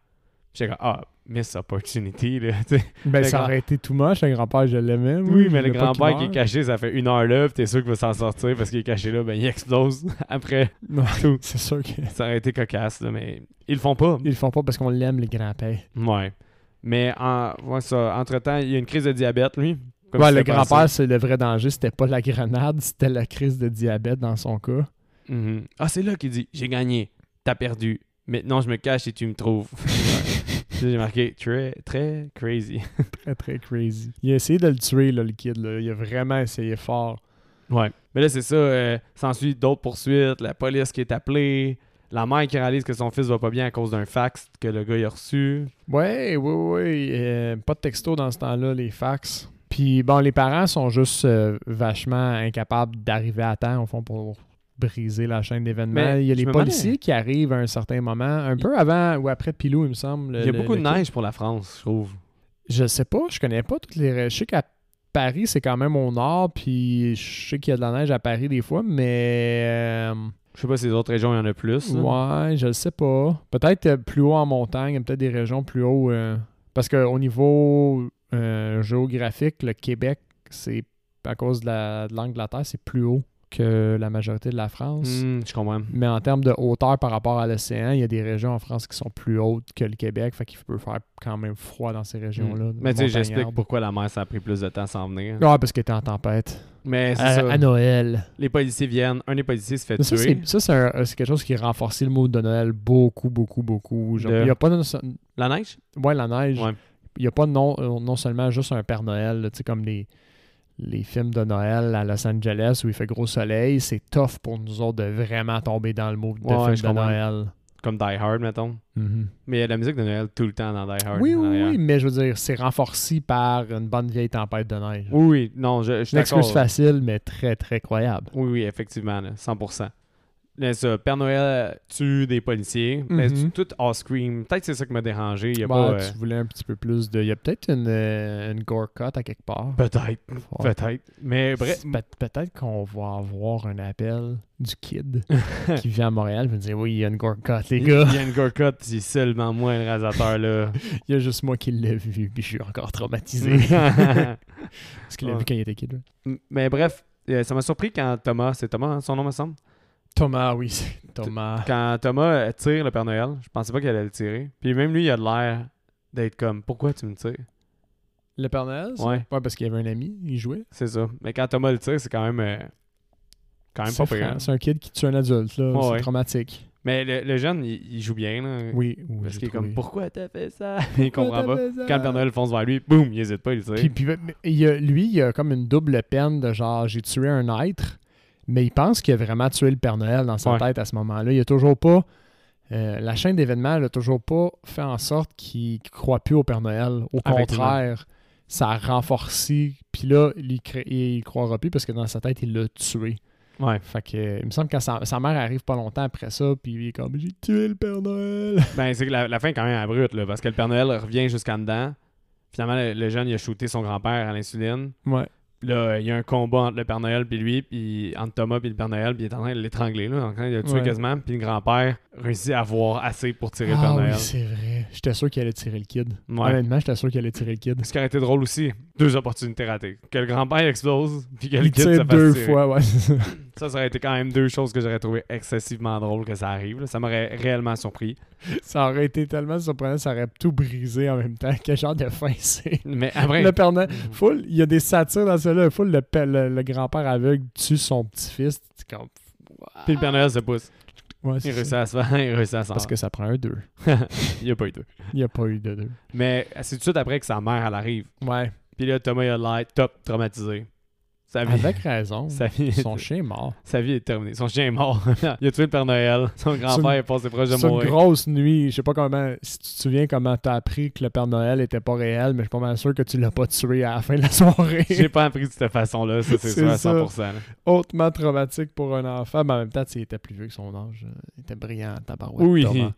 Puis J'étais comme, ah, miss opportunity, là. Ben, Le ça grand- aurait été too much, le grand-père, je l'aimais. Oui, mais le grand-père qui est caché, ça fait une heure là, puis t'es sûr qu'il va s'en sortir parce qu'il est caché là, ben il explose après. Ouais, tout. c'est sûr qu'ils Ça aurait été cocasse, là, mais ils le font pas. le font pas parce qu'on l'aime, les grands-pères. Ouais. Mais en, ouais, ça, entre-temps, il y a une crise de diabète, lui. Comme Ouais, le grand-père, c'est le vrai danger. C'était pas la grenade, c'était la crise de diabète dans son cas. Mhm. Ah, c'est là qu'il dit J'ai gagné, t'as perdu. Maintenant, je me cache et tu me trouves. J'ai marqué très, très crazy. Très, très crazy. Il a essayé de le tuer, là, le kid. Là. Il a vraiment essayé fort. Ouais. Mais là, c'est ça. euh, s'ensuit d'autres poursuites, la police qui est appelée, la mère qui réalise que son fils va pas bien à cause d'un fax que le gars a reçu. Ouais, oui, oui. euh, pas de texto dans ce temps-là, les fax. Puis bon, les parents sont juste euh, vachement incapables d'arriver à temps, au fond, pour briser la chaîne d'événements. Il y a les policiers qui arrivent à un certain moment, un peu avant ou après Pilou, il me semble. Il y a beaucoup de neige pour la France, je trouve. Je sais pas, je connais pas toutes les. Je sais qu'à Paris, c'est quand même au nord, puis je sais qu'il y a de la neige à Paris des fois, mais. euh, Je sais pas si les autres régions, il y en a plus. là. Ouais, je le sais pas. Peut-être euh, plus haut en montagne, il y a peut-être des régions plus haut. euh, parce qu'au niveau euh, géographique, le Québec, c'est à cause de la- de l'angle de la Terre, c'est plus haut que la majorité de la France. Hmm, je comprends. Mais en termes de hauteur par rapport à l'océan, il y a des régions en France qui sont plus hautes que le Québec, fait qu'il peut faire quand même froid dans ces régions-là. Hmm. Mais tu sais, j'explique pourquoi la mer, ça a pris plus de temps à s'en venir. Ah, parce qu'elle était en tempête. Mais c'est À, Noël. Les policiers viennent, un des policiers se fait Mais tuer. ça, c'est un- c'est quelque chose qui renforce le mood de Noël beaucoup, beaucoup, beaucoup. Genre, De- Il n'y a pas de, La neige? Ouais, la neige. Ouais. Il n'y a pas non, euh, non seulement juste un Père Noël, tu sais, comme les, les films de Noël à Los Angeles où il fait gros soleil. C'est tough pour nous autres de vraiment tomber dans le mood de Ouais, ouais, je film de. Noël. Comme Die Hard, mettons. Mais il y a de la musique de Noël tout le temps dans Die Hard. Oui, oui, oui, mais je veux dire, c'est renforcé par une bonne vieille tempête de neige. Oui, oui, non, je, je suis Une excuse facile, mais très, très croyable. Oui, oui, effectivement, là, 100%. Ça, Père Noël tue des policiers, mais Mhm. tout off-screen. Peut-être que c'est ça qui m'a dérangé. Il y a Ouais, pas, euh, Tu voulais un petit peu plus de. Il y a peut-être une, euh, une gore cut à quelque part. Peut-être, peut-être. Mais bref, Pe- Peut-être qu'on va avoir un appel du kid qui vit à Montréal. Il va dire Oui, il y a une gore cut, les il gars. y a une gore cut, c'est seulement moi, le réalisateur, là. Il y a juste moi qui l'ai vu, puis je suis encore traumatisé. Parce qu'il l'a Ouais. vu quand il était kid. là. mais bref, euh, ça m'a surpris quand Thomas, c'est Thomas, hein, son nom me semble? Thomas, oui, c'est Thomas. Quand Thomas euh, tire le Père Noël, je pensais pas qu'il allait le tirer. Puis même lui, il a l'air d'être comme, pourquoi tu me tires? Le Père Noël ça? Ouais. parce qu'il avait un ami, il jouait. C'est ça. Mais quand Thomas le tire, c'est quand même, euh, quand même pas pire. C'est un kid qui tue un adulte, là. Ouais, c'est ouais. traumatique. Mais le, le jeune, il, il joue bien. Là, Oui, oui. Parce qu'il est comme, pourquoi t'as fait ça? il comprend pas. Quand le Père Noël fonce vers lui, boum, il hésite pas, il le tire. Puis, puis, mais il y a- lui, il a comme une double peine de genre, j'ai tué un être, mais il pense qu'il a vraiment tué le Père Noël dans sa Ouais. tête à ce moment-là. Il a toujours pas. euh, la chaîne d'événements, elle a toujours pas fait en sorte qu'il ne croit plus au Père Noël. Au contraire, ça a renforcé. Puis là, il, il croira plus parce que dans sa tête, il l'a tué. Ouais. Fait que, il me semble que sa, sa mère arrive pas longtemps après ça, puis il est comme j'ai tué le Père Noël. Ben, c'est que la, la fin est quand même abrupte, là, parce que le Père Noël revient jusqu'en dedans. Finalement, le, le jeune, il a shooté son grand-père à l'insuline. Ouais. Là, il y a un combat entre le Père Noël puis lui, puis entre Thomas et le Père Noël, puis il est en train de l'étrangler, là. En train de le tuer Ouais. quasiment, puis le grand-père réussit à avoir assez pour tirer le Père Ah oui, Noël. c'est vrai. J'étais sûr qu'il allait tirer le kid. Ouais. Honnêtement, j'étais sûr qu'il allait tirer le kid. Ce qui aurait été drôle aussi, deux opportunités ratées. Que le grand-père explose, puis que le Il kid se tire deux tirer. fois, ouais. ça. Ça, aurait été quand même deux choses que j'aurais trouvé excessivement drôles que ça arrive. là. Ça m'aurait réellement surpris. Ça aurait été tellement surprenant, ça aurait tout brisé en même temps. Quel genre de fin c'est? Mais après, Le Père Noël- full, il y a des satires dans Full, le, pe- le, le grand-père aveugle tue son petit-fils. Comme, Puis le Père Noël se pousse. Ouais, Il réussit ça. à se faire, il réussit à s'en Parce que ça prend un 2. Il n'y a pas eu deux. Il n'y a pas eu de 2. Mais c'est tout de suite après que sa mère, elle arrive. Ouais. Puis là, Thomas, il a l'air top traumatisé. Sa vie, Avec raison. sa vie, Son chien est mort. sa vie est terminée. Son chien est mort. il a tué le Père Noël. Son grand-père est passé proche de C'est une mourir. grosse nuit. Je sais pas comment. Si tu te souviens comment t'as appris que le Père Noël était pas réel, mais je suis pas mal sûr que tu l'as pas tué à la fin de la soirée. J'ai pas appris de cette façon-là, ça c'est sûr à ça. 100%. là. Hautement traumatique pour un enfant, mais en même temps, il était plus vieux que son âge. Il était brillant, tabarouette. Oui, Thomas.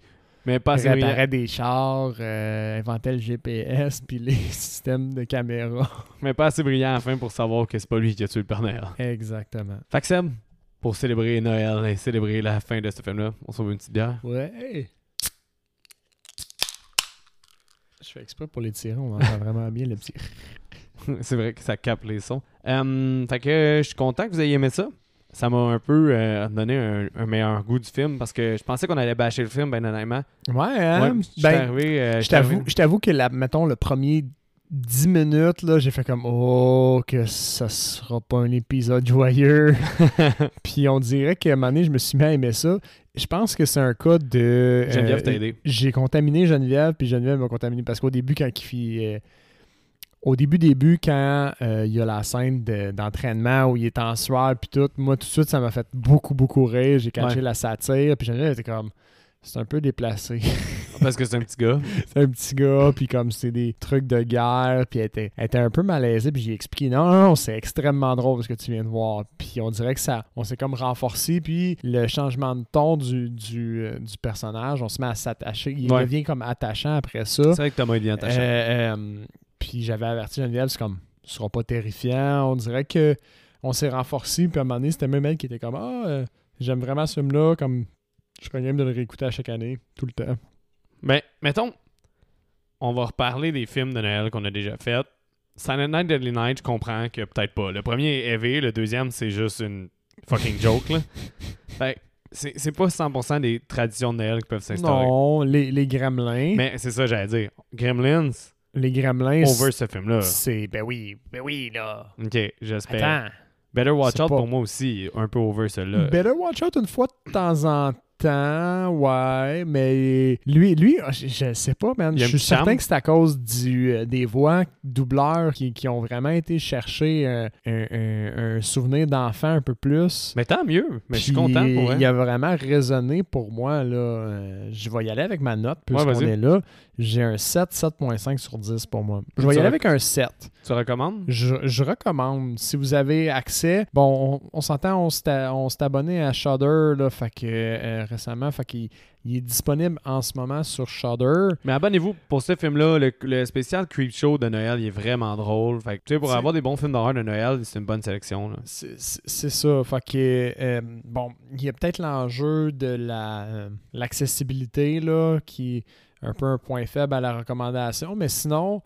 Mais pas assez réparait des chars, euh, inventait le GPS puis les systèmes de caméra. Mais pas assez brillant à la fin pour savoir que c'est pas lui qui a tué le Père Noël. Exactement. Fait que Seb, pour célébrer Noël et célébrer la fin de ce film-là, on sauve une petite bière. Ouais. Je fais exprès pour les tirer, on entend vraiment bien le petit. c'est vrai que ça capte les sons. Euh, fait que je suis content que vous ayez aimé ça. Ça m'a un peu euh, donné un, un meilleur goût du film parce que je pensais qu'on allait bâcher le film, ben honnêtement. Ouais, hein? Ouais, ben, arrivé, euh, je t'avoue, je t'avoue que, la, mettons, le premier 10 minutes, là, j'ai fait comme Oh, que ça sera pas un épisode joyeux. Puis on dirait qu'à un moment donné, je me suis mis à aimer ça. Je pense que c'est un cas de. Geneviève euh, t'a aidé. J'ai contaminé Geneviève, puis Geneviève m'a contaminé parce qu'au début, quand il fit, au début, début, quand euh, il y a la scène de- d'entraînement où il est en sueur, puis tout, moi, tout de suite, ça m'a fait beaucoup, beaucoup rire. J'ai catché Ouais. la satire, puis Geneviève était comme. C'est un peu déplacé. Parce que c'est un petit gars. c'est un petit gars, puis comme c'est des trucs de guerre, puis elle était, elle était un peu malaisée, puis j'ai expliqué non, non, non, c'est extrêmement drôle ce que tu viens de voir. Puis on dirait que ça, on s'est comme renforcé, puis le changement de ton du, du, euh, du personnage, on se met à s'attacher. Il Ouais. devient comme attachant après ça. C'est vrai que Thomas est bien attaché. Euh, euh, puis j'avais averti Geneviève, c'est comme, ce sera pas terrifiant. On dirait que on s'est renforcé, puis à un moment donné, c'était même elle qui était comme, ah, euh, j'aime vraiment ce film-là, comme, je serais game de le réécouter à chaque année, tout le temps. Mais, mettons, on va reparler des films de Noël qu'on a déjà fait. Silent Night, Deadly Night, je comprends que peut-être pas. Le premier est heavy, le deuxième, c'est juste une fucking joke, là. Fait c'est c'est pas 100% des traditions de Noël qui peuvent s'instaurer. Non, les, les gremlins. Mais c'est ça, j'allais dire. Gremlins, Les gremlins, over ce film-là. c'est. Ben oui, ben oui, là. Ok, j'espère. Attends. Better Watch Out pas- pour moi aussi, un peu over celui-là. Better Watch Out une fois de temps en temps, ouais, mais lui, lui je, je sais pas, man. Je suis certain charme. que c'est à cause du, euh, des voix doubleurs qui, qui ont vraiment été chercher euh, un, un- un souvenir d'enfant un peu plus. Mais tant mieux. Mais je suis content pour Il a vraiment résonné pour moi. Là. Euh, je vais y aller avec ma note, puisqu'on est là. J'ai un 7, 7.5 sur 10 pour moi. Je vais y aller avec un 7. Tu recommandes? Je, je recommande. Si vous avez accès, bon, on, on s'entend, on s'est abonné à Shudder là, fait que, euh, récemment, fait qu'il il est disponible en ce moment sur Shudder. Mais abonnez-vous pour ce film-là. Le, le spécial Creep Show de Noël, il est vraiment drôle. Fait que, tu sais, pour avoir des bons films d'horreur de Noël, c'est une bonne sélection. C'est ça. Fait que, euh, bon, il y a peut-être l'enjeu de la, euh, l'accessibilité, là, qui est un peu un point faible à la recommandation. Mais sinon,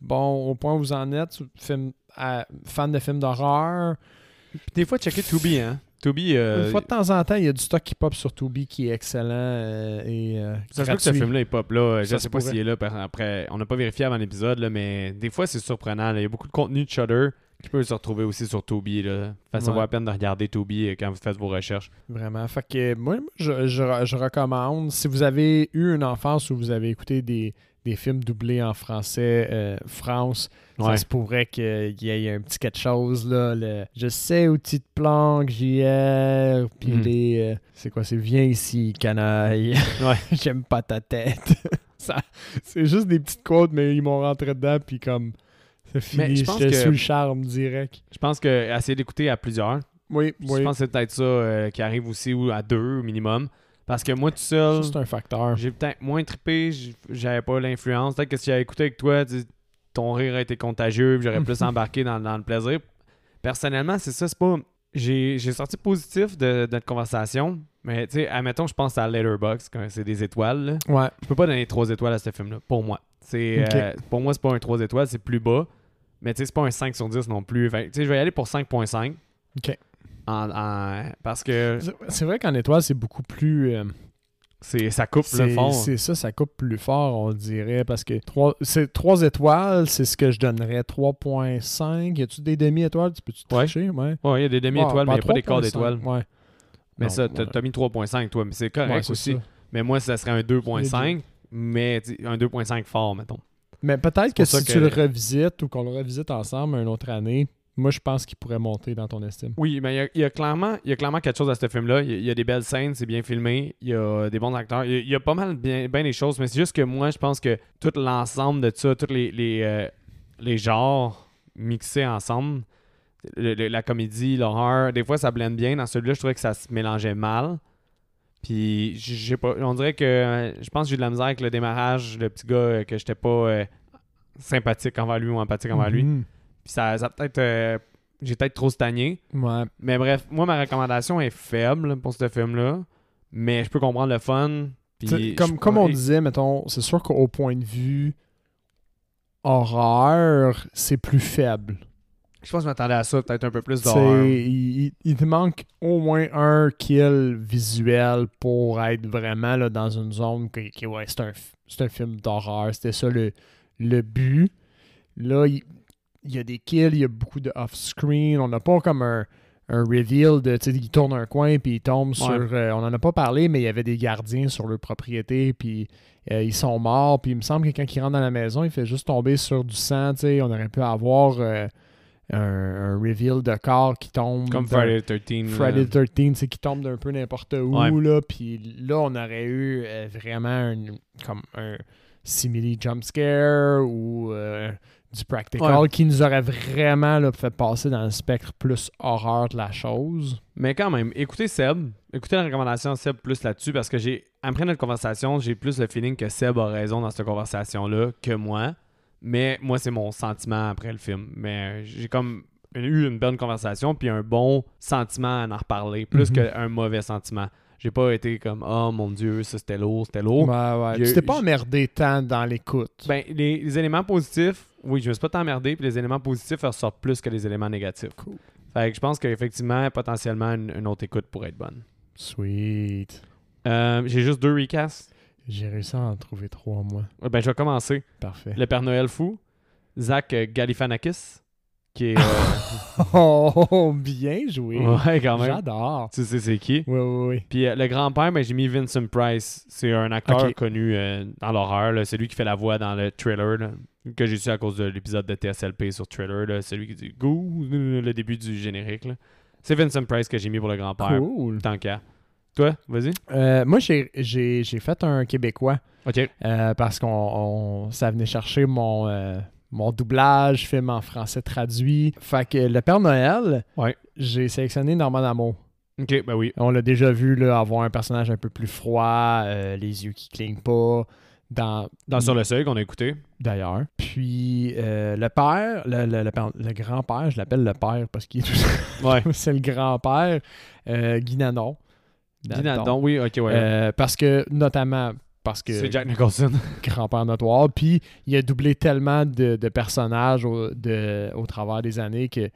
bon, au point où vous en êtes, film, fan de films d'horreur, des fois, checker Tubi, hein. Tubi, euh, Une fois de temps en temps, il y a du stock qui pop sur Tubi qui est excellent euh, et euh, ça se que ce film-là est pop là. Je Ça sais pas s'il est là après. On n'a pas vérifié avant l'épisode, là, mais des fois, c'est surprenant. là. Il y a beaucoup de contenu de Shudder qui peut se retrouver aussi sur Tubi. Là. Ça Ouais. vaut la peine de regarder Tubi euh, quand vous faites vos recherches. Vraiment. Fait que moi, je, je- je recommande. Si vous avez eu une enfance où vous avez écouté des, des films doublés en français, euh, France, Ouais. ça se pourrait qu'il y ait un petit quelque chose. Là, le, je sais où tu te planques, JR. Puis Mhm. les. euh, c'est quoi C'est Viens ici, canaille. Ouais. J'aime pas ta tête. Ça- c'est juste des petites quotes, mais ils m'ont rentré dedans. Puis comme. C'est fini. Mais je pense que- sous le charme direct. Je pense que essayer d'écouter à plusieurs. Oui, Je oui. pense que c'est peut-être ça euh, qui arrive aussi ou à deux au minimum. Parce que moi tout seul, C'est un facteur. j'ai peut-être moins trippé, j'avais pas l'influence. Peut-être que si j'avais écouté avec toi, ton rire a été contagieux, j'aurais plus embarqué dans, dans le plaisir. Personnellement, c'est ça, c'est pas. J'ai sorti positif de, de notre conversation, mais tu sais, admettons, je pense à Letterboxd, quand c'est des étoiles. là. Ouais. Je peux pas donner 3 étoiles à ce film-là, pour moi. Euh, pour moi, c'est pas un 3 étoiles, c'est plus bas. Mais tu sais, c'est pas un 5 sur 10 non plus. Fait tu sais, je vais y aller pour 5.5. Ok. En- en- parce que C'est- C'est vrai qu'en étoile, c'est beaucoup plus. euh, c'est, ça coupe le c'est fond. c'est ça, ça coupe plus fort, on dirait. Parce que 3, trois étoiles, c'est ce que je donnerais. 3.5. Y a-tu des demi-étoiles? Tu peux-tu tricher? Ouais. Ouais, il y a des demi-étoiles, mais il n'y a pas des quarts 3.5, d'étoiles. Ouais. Mais Non, ça, t'as ouais. mis 3.5 toi, mais c'est correct c'est aussi. ça. Mais moi, ça serait un 2.5, mais un 2.5 fort, mettons. Mais peut-être que si que- tu le revisites ou qu'on le revisite ensemble une autre année, moi, je pense qu'il pourrait monter dans ton estime. Oui, mais il y a, il y a clairement, il y a clairement quelque chose à ce film-là. Il y a, il y a des belles scènes, c'est bien filmé, il y a des bons acteurs, il y a, il y a pas mal bien, bien des choses, mais c'est juste que moi, je pense que tout l'ensemble de ça, tous les, les, euh, les genres mixés ensemble, le- le- la comédie, l'horreur, des fois ça blende bien. Dans celui-là, je trouvais que ça se mélangeait mal. Puis, j'ai pas, on dirait que euh, je pense que j'ai eu de la misère avec le démarrage, le petit gars, euh, que j'étais pas euh, sympathique envers lui ou empathique envers lui. Puis ça, ça a peut-être. euh, j'ai peut-être trop stagné. Ouais. Mais bref, moi, ma recommandation est faible pour ce film-là. Mais je peux comprendre le fun. Puis Comme, comme on disait, mettons, c'est sûr qu'au point de vue horreur, c'est plus faible. Je pense que je m'attendais à ça, peut-être un peu plus d'horreur. il, il- il te manque au moins un kill visuel pour être vraiment là, dans une zone que, ouais, c'est un, un film d'horreur. C'était ça le, le but. Là, il, il y a des kills, il y a beaucoup de off-screen. On n'a pas comme un, un reveal de, tu sais, il tourne un coin puis il tombe sur... euh, on en a pas parlé, mais il y avait des gardiens sur leur propriété puis euh, ils sont morts. Puis il me semble que quand il rentre dans la maison, il fait juste tomber sur du sang. tu sais. On aurait pu avoir euh, un, un reveal de corps qui tombe. Comme Friday the 13. là. Friday the 13, tu sais, qui tombe d'un peu n'importe où, Ouais. là, puis là, on aurait eu vraiment une- comme un simili jump scare ou du practical Ouais. qui nous aurait vraiment là, fait passer dans le spectre plus horreur de la chose. Mais quand même, écoutez Seb. Écoutez la recommandation de Seb plus là-dessus parce que j'ai après notre conversation, j'ai plus le feeling que Seb a raison dans cette conversation-là que moi. Mais moi, c'est mon sentiment après le film. Mais euh, j'ai comme eu une bonne conversation puis un bon sentiment à en reparler, plus Mhm. qu'un mauvais sentiment. J'ai pas été comme Oh mon Dieu, ça c'était lourd, c'était lourd. Ouais, ouais. Tu t'es pas emmerdé tant dans l'écoute. Ben, les, les éléments positifs, oui, je me suis pas tant emmerdé, puis les éléments positifs ressortent plus que les éléments négatifs. Cool. Fait que je pense qu'effectivement, potentiellement, une, une autre écoute pourrait être bonne. Sweet. Euh, J'ai juste deux recasts. J'ai réussi à en trouver trois, moi. Ouais, Ben, je vais commencer. Parfait. Le Père Noël fou, Zach Galifianakis, qui est... euh, Oh, bien joué. ouais, quand même. J'adore. Tu sais c'est qui? Oui, oui, oui. Puis euh, le grand-père, ben, j'ai mis Vincent Price. C'est un acteur connu euh, dans l'horreur. C'est lui qui fait la voix dans le thriller, là, que j'ai su à cause de l'épisode de TSLP sur Thriller. là. Celui qui dit « Go », le début du générique. C'est Vincent Price que j'ai mis pour le grand-père. Cool. Tant qu'à. Toi, vas-y. Euh, moi, j'ai- fait un Québécois OK. euh, parce qu'on on- ça venait chercher mon, euh, mon doublage, film en français traduit. Fait que le Père Noël, Ouais. j'ai sélectionné Normand Amour. OK, ben oui. On l'a déjà vu là, avoir un personnage un peu plus froid, les yeux qui clignent pas. Dans, Dans Sur le seuil qu'on a écouté. d'ailleurs. Puis euh, le père, le, le- le père- le grand-père, je l'appelle le père parce qu'il est Ouais. c'est le grand-père, euh, Guy Nanon. Dis donc, oui, OK, ouais. Euh, parce que, notamment, parce que C'est Jack Nicholson. grand-père notoire, puis il a doublé tellement de, de personnages au, de- au travers des années que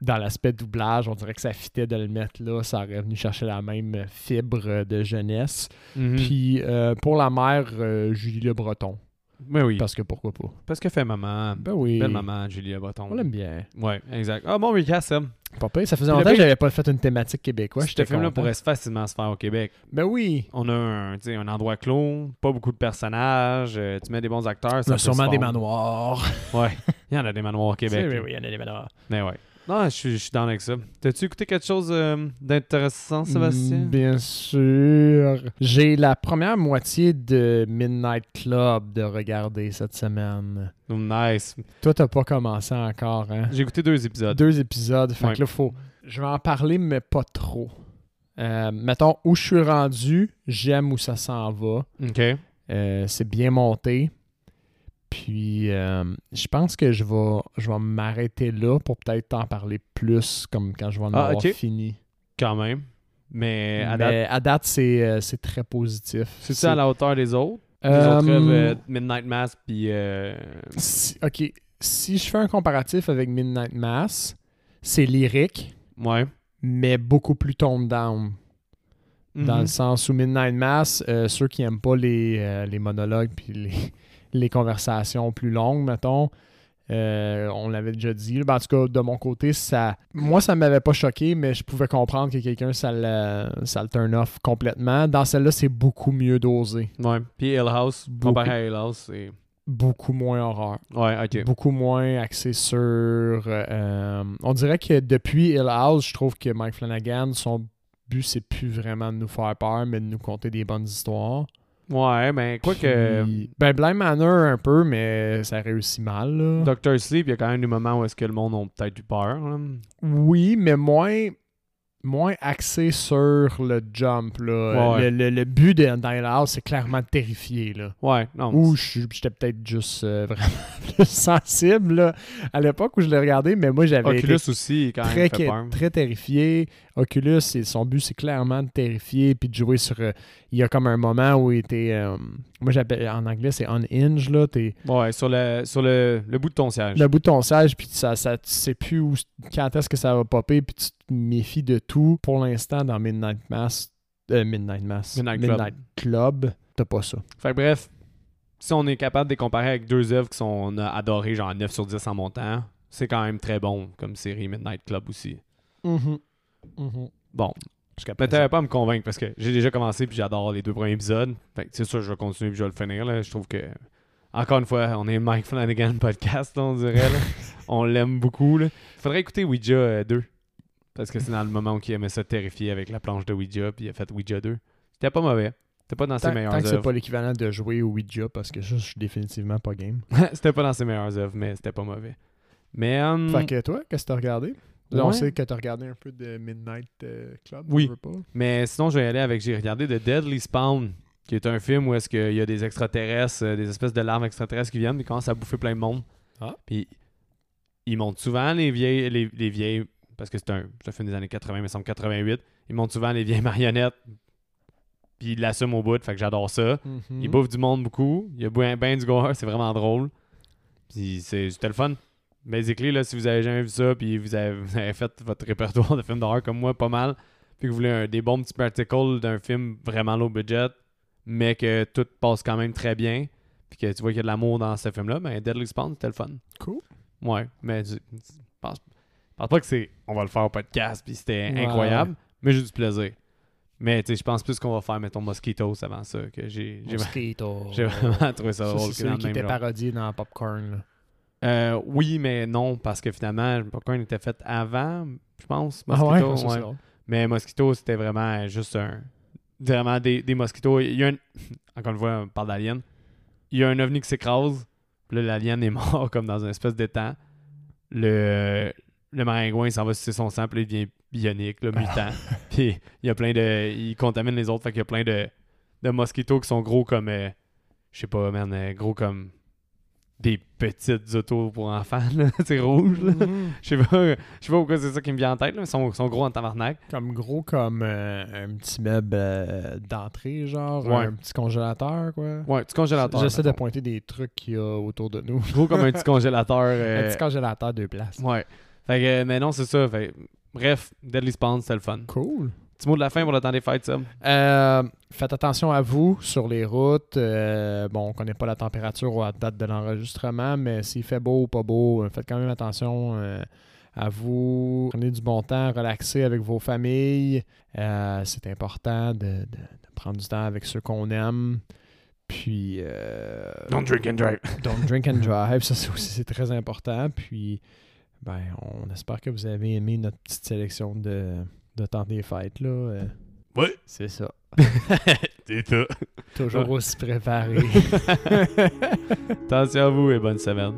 dans l'aspect doublage, on dirait que ça fitait de le mettre là, ça aurait venu chercher la même fibre de jeunesse. Mhm. Puis euh, pour la mère, euh, Julie Le Breton, Ben oui. parce que pourquoi pas. Parce que fait maman. Ben oui, Belle maman, Julia Botton. on l'aime bien. Ouais, exact. Ah, bon recast, Seb. Pas pire, ça faisait Puis le longtemps que j'avais pas fait une thématique québécoise. Ce film-là pourrait facilement se faire au Québec. Ben oui, On a un, un endroit clos, pas beaucoup de personnages, euh, tu mets des bons acteurs. Ça sûrement des manoirs. Ouais, il y en a des manoirs au Québec. Oui, oui, il y en a des manoirs. Mais ouais. Non, je suis, je suis dans avec ça. T'as-tu écouté quelque chose euh, d'intéressant, Sébastien? Mm, Bien sûr. J'ai la première moitié de Midnight Club de regarder cette semaine. Nice. Toi, t'as pas commencé encore, hein? J'ai écouté deux épisodes. Deux épisodes. Fait Ouais. que là, faut. Je vais en parler, mais pas trop. Euh, mettons, où je suis rendu, j'aime où ça s'en va. OK. Euh, c'est bien monté. Puis, euh, je pense que je vais, je vais m'arrêter là pour peut-être t'en parler plus, comme quand je vais en Ah, avoir fini. Quand même. Mais à Mais date, date, c'est euh, c'est très positif. c'est ça à la hauteur des autres? Les autres rêves, euh, Midnight Mass, puis... euh, si- ok, si je fais un comparatif avec Midnight Mass, c'est lyrique, Ouais. mais beaucoup plus toned down. Dans Mhm. le sens où Midnight Mass, euh, ceux qui n'aiment pas les, euh, les monologues puis les, les conversations plus longues, mettons, Euh, on l'avait déjà dit. Ben, en tout cas, de mon côté, ça. Moi, ça m'avait pas choqué, mais je pouvais comprendre que quelqu'un, ça le, ça le turn off complètement. Dans celle-là, c'est beaucoup mieux dosé. Ouais. Puis Hill House, Beaucoup. comparé à Hill House, c'est. Beaucoup moins horreur. Ouais, ok. Beaucoup moins axé sur. euh, on dirait que depuis Hill House, je trouve que Mike Flanagan, son but, c'est plus vraiment de nous faire peur, mais de nous conter des bonnes histoires. Ouais, ben, quoi que. Ben, Blind Manor, un peu, mais ça réussit mal. Là. Doctor Sleep, il y a quand même des moments où est-ce que le monde a peut-être eu peur. là. Oui, mais moins, moins axé sur le jump. Là. Ouais. Le, le- le but de Hill House, c'est clairement de terrifier. Là. Ouais, non. Ou je suis- j'étais peut-être juste euh, vraiment plus sensible là, à l'époque où je l'ai regardé, mais moi j'avais été Oculus aussi, quand très, même fait peur. très terrifié. Oculus, son but, c'est clairement de terrifier puis de jouer sur. euh, il y a comme un moment où il était. euh, moi, j'appelle en anglais, c'est unhinge. Là, t'es Ouais, sur le, sur le, le bout de ton siège. le bout de ton siège, puis ça, ça, tu sais plus où, quand est-ce que ça va popper, puis tu te méfies de tout. Pour l'instant, dans Midnight Mass, euh, Midnight Mass, Midnight Club. Club, t'as pas ça. Fait que bref, si on est capable de les comparer avec deux œuvres qui sont on a adoré, genre 9 sur 10 en montant, c'est quand même très bon comme série Midnight Club aussi. Bon, Jusqu'à mais présent. t'avais pas à me convaincre parce que j'ai déjà commencé puis j'adore les deux premiers épisodes. Fait que c'est sûr, je vais continuer puis je vais le finir. Là. Je trouve que, encore une fois, on est Mike Flanagan podcast, on dirait. là. on l'aime beaucoup. Là. Faudrait écouter Ouija euh, 2. Parce que c'est dans le moment où il aimait ça terrifier avec la planche de Ouija puis il a fait Ouija 2. C'était pas mauvais. C'était pas dans ses meilleures tant que c'est œuvres. pas l'équivalent de jouer au Ouija, parce que ça, je suis définitivement pas game. c'était pas dans ses meilleures œuvres, mais c'était pas mauvais. Mais hum, Fait que toi, qu'est-ce que t'as regardé? Là, On sait que t'as regardé un peu de Midnight euh, Club. Oui. veux pas. Mais sinon, je vais y aller avec. J'ai regardé The Deadly Spawn, qui est un film où est-ce qu'il y a des extraterrestres, euh, des espèces de larves extraterrestres qui viennent, ils commencent à bouffer plein de monde. Ah. Puis ils montrent souvent les vieilles, les, les vieilles, parce que c'est un, un film des années 80, mais me semble 88. Ils montrent souvent les vieilles marionnettes, puis ils l'assument au bout, fait que j'adore ça. Mhm. Ils bouffent du monde beaucoup. Il y a bien ben du gore, c'est vraiment drôle. Puis c'est c'était le fun. Basically, là, si vous avez jamais vu ça, puis vous avez, vous avez fait votre répertoire de films d'horreur comme moi, pas mal, puis que vous voulez un- des bons petits particles d'un film vraiment low budget, mais que tout passe quand même très bien, puis que tu vois qu'il y a de l'amour dans ce film-là, ben Deadly Spawn, c'était le fun. Cool. Ouais, mais je pense, pense pas que c'est on va le faire au podcast, puis c'était Ouais, incroyable, mais j'ai du plaisir. Mais tu sais, je pense plus qu'on va faire, mettons, Mosquitos avant ça, que j'ai j'ai Mosquito. j'ai vraiment trouvé ça drôle. c'est celui qui était parodié dans Popcorn. là. Euh, oui, mais non, parce que finalement, Popcorn était fait avant, je pense. Ah Mosquito, ouais, ouais. Mais Mosquito, c'était vraiment juste un. Vraiment des, des mosquitos. Il y a un. Encore une fois, on parle d'alien. Il y a un ovni qui s'écrase. Puis là, l'alien est mort comme dans une espèce d'étang. Le, le maringouin, s'en va sucer son sang. Puis il devient bionique, là, mutant. puis il y a plein de. Il contamine les autres. Fait qu'il y a plein de, de mosquitos qui sont gros comme. euh, je sais pas, man. euh, gros comme. Des petites autos pour enfants, c'est rouge. Mhm. Je sais pas, je sais pas pourquoi c'est ça qui me vient en tête, là. Ils sont, sont gros en tabarnak. Comme gros comme euh, un petit meuble euh, d'entrée, genre Ouais. un petit congélateur, quoi. Ouais, petit congélateur. J'essaie de pointer des trucs qu'il y a autour de nous. Gros comme un petit congélateur. euh, Un petit congélateur deux places. Ouais. Fait que, euh, mais non, c'est ça. Fait, bref, Deadly Spawn, c'était le fun. Cool. Petit mot de la fin pour le temps des fêtes, ça. Euh, faites attention à vous sur les routes. Euh, bon, on connaît pas la température à date de l'enregistrement, mais s'il fait beau ou pas beau, euh, faites quand même attention euh, à vous. Prenez du bon temps, relaxez avec vos familles. Euh, c'est important de, de- de prendre du temps avec ceux qu'on aime. Puis, euh, Don't drink and drive. don't drink and drive, ça c'est aussi c'est très important. Puis, ben, on espère que vous avez aimé notre petite sélection de, de temps des fêtes là. Euh, Ouais. c'est ça. c'est ça. Toujours aussi préparé. Attention à vous et bonne semaine.